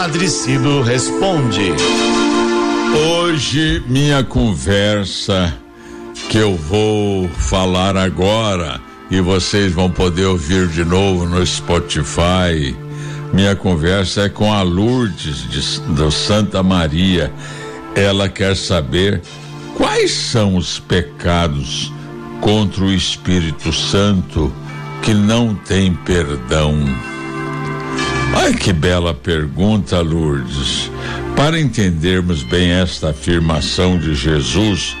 Padre Cido responde. Hoje, minha conversa que eu vou falar agora e vocês vão poder ouvir de novo no Spotify. Minha conversa é com a Lourdes de, do Santa Maria. Ela quer saber quais são os pecados contra o Espírito Santo que não tem perdão. Ai, que bela pergunta, Lourdes. Para entendermos bem esta afirmação de Jesus,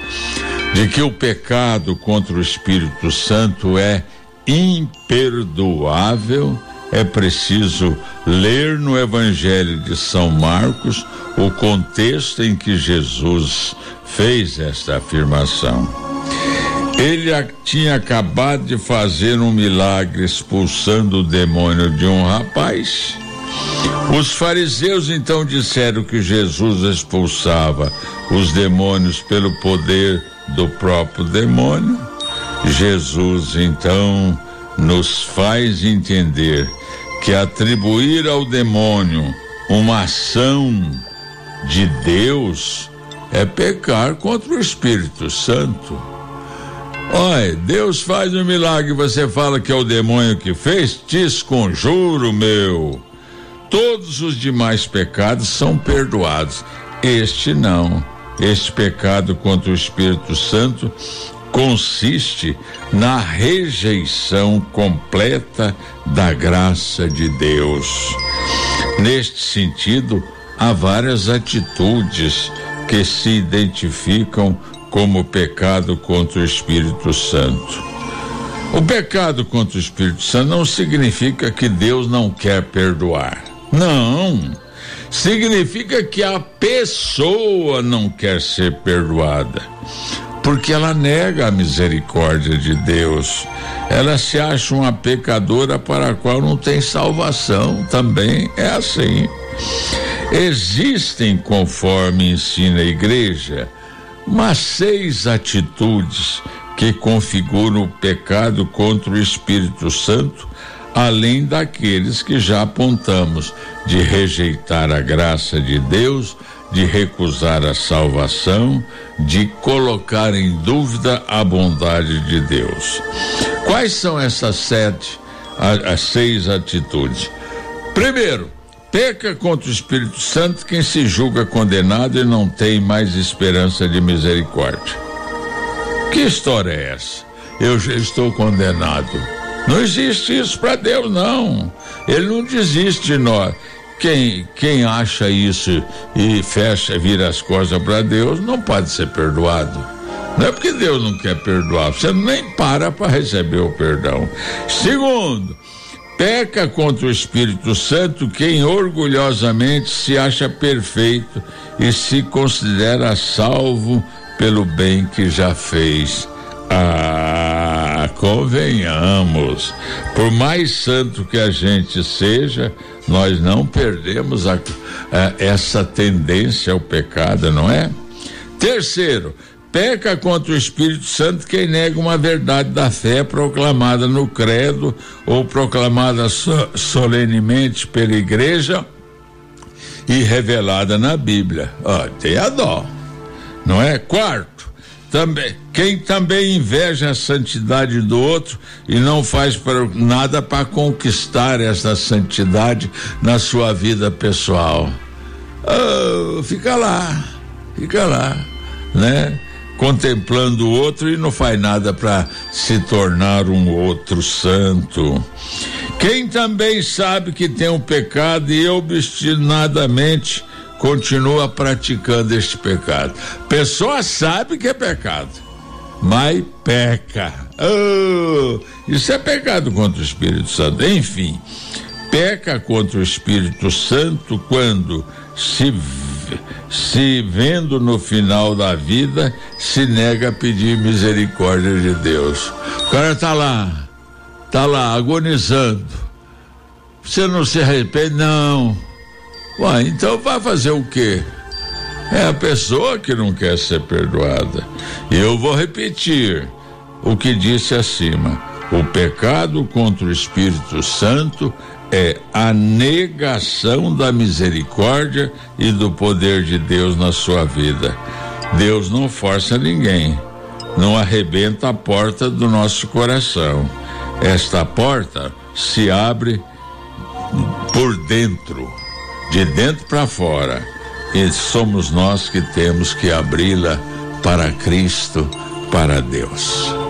de que o pecado contra o Espírito Santo é imperdoável, é preciso ler no Evangelho de São Marcos o contexto em que Jesus fez esta afirmação. Ele tinha acabado de fazer um milagre expulsando o demônio de um rapaz os fariseus então disseram que Jesus expulsava os demônios pelo poder do próprio demônio. Jesus então nos faz entender que atribuir ao demônio uma ação de Deus é pecar contra o Espírito Santo. Olha, Deus faz um milagre você fala que é o demônio que fez? Te esconjuro, meu. Todos os demais pecados são perdoados. Este não. Este pecado contra o Espírito Santo consiste na rejeição completa da graça de Deus. Neste sentido, há várias atitudes que se identificam como pecado contra o Espírito Santo. O pecado contra o Espírito Santo não significa que Deus não quer perdoar. Não. Significa que a pessoa não quer ser perdoada. Porque ela nega a misericórdia de Deus. Ela se acha uma pecadora para a qual não tem salvação. Também é assim. Existem, conforme ensina a igreja, umas seis atitudes que configuram o pecado contra o Espírito Santo além daqueles que já apontamos de rejeitar a graça de Deus, de recusar a salvação, de colocar em dúvida a bondade de Deus. Quais são essas sete, as seis atitudes? Primeiro, peca contra o Espírito Santo quem se julga condenado e não tem mais esperança de misericórdia. Que história é essa? Eu já estou condenado. Não existe isso para Deus, não. Ele não desiste de nós. Quem, quem acha isso e fecha, vira as costas para Deus, não pode ser perdoado. Não é porque Deus não quer perdoar, você nem para para receber o perdão. Segundo, peca contra o Espírito Santo quem orgulhosamente se acha perfeito e se considera salvo pelo bem que já fez. Ah, convenhamos, por mais santo que a gente seja, nós não perdemos a, a, essa tendência ao pecado, não é? Terceiro, peca contra o Espírito Santo quem nega uma verdade da fé proclamada no credo ou proclamada so, solenemente pela igreja e revelada na Bíblia. Oh, tem a dó, não é? Quarto, também, quem também inveja a santidade do outro e não faz pra, nada para conquistar essa santidade na sua vida pessoal. Oh, fica lá, fica lá, né? Contemplando o outro e não faz nada para se tornar um outro santo. Quem também sabe que tem um pecado e obstinadamente continua praticando este pecado. Pessoa sabe que é pecado, mas peca. Oh, isso é pecado contra o Espírito Santo. Enfim, peca contra o Espírito Santo quando se se vendo no final da vida, se nega a pedir misericórdia de Deus. O cara tá lá, tá lá agonizando. Você não se arrepende? Não Ué, então vai fazer o quê? É a pessoa que não quer ser perdoada. Eu vou repetir o que disse acima: o pecado contra o Espírito Santo é a negação da misericórdia e do poder de Deus na sua vida. Deus não força ninguém, não arrebenta a porta do nosso coração. Esta porta se abre por dentro, de dentro para fora, e somos nós que temos que abri-la para Cristo, para Deus.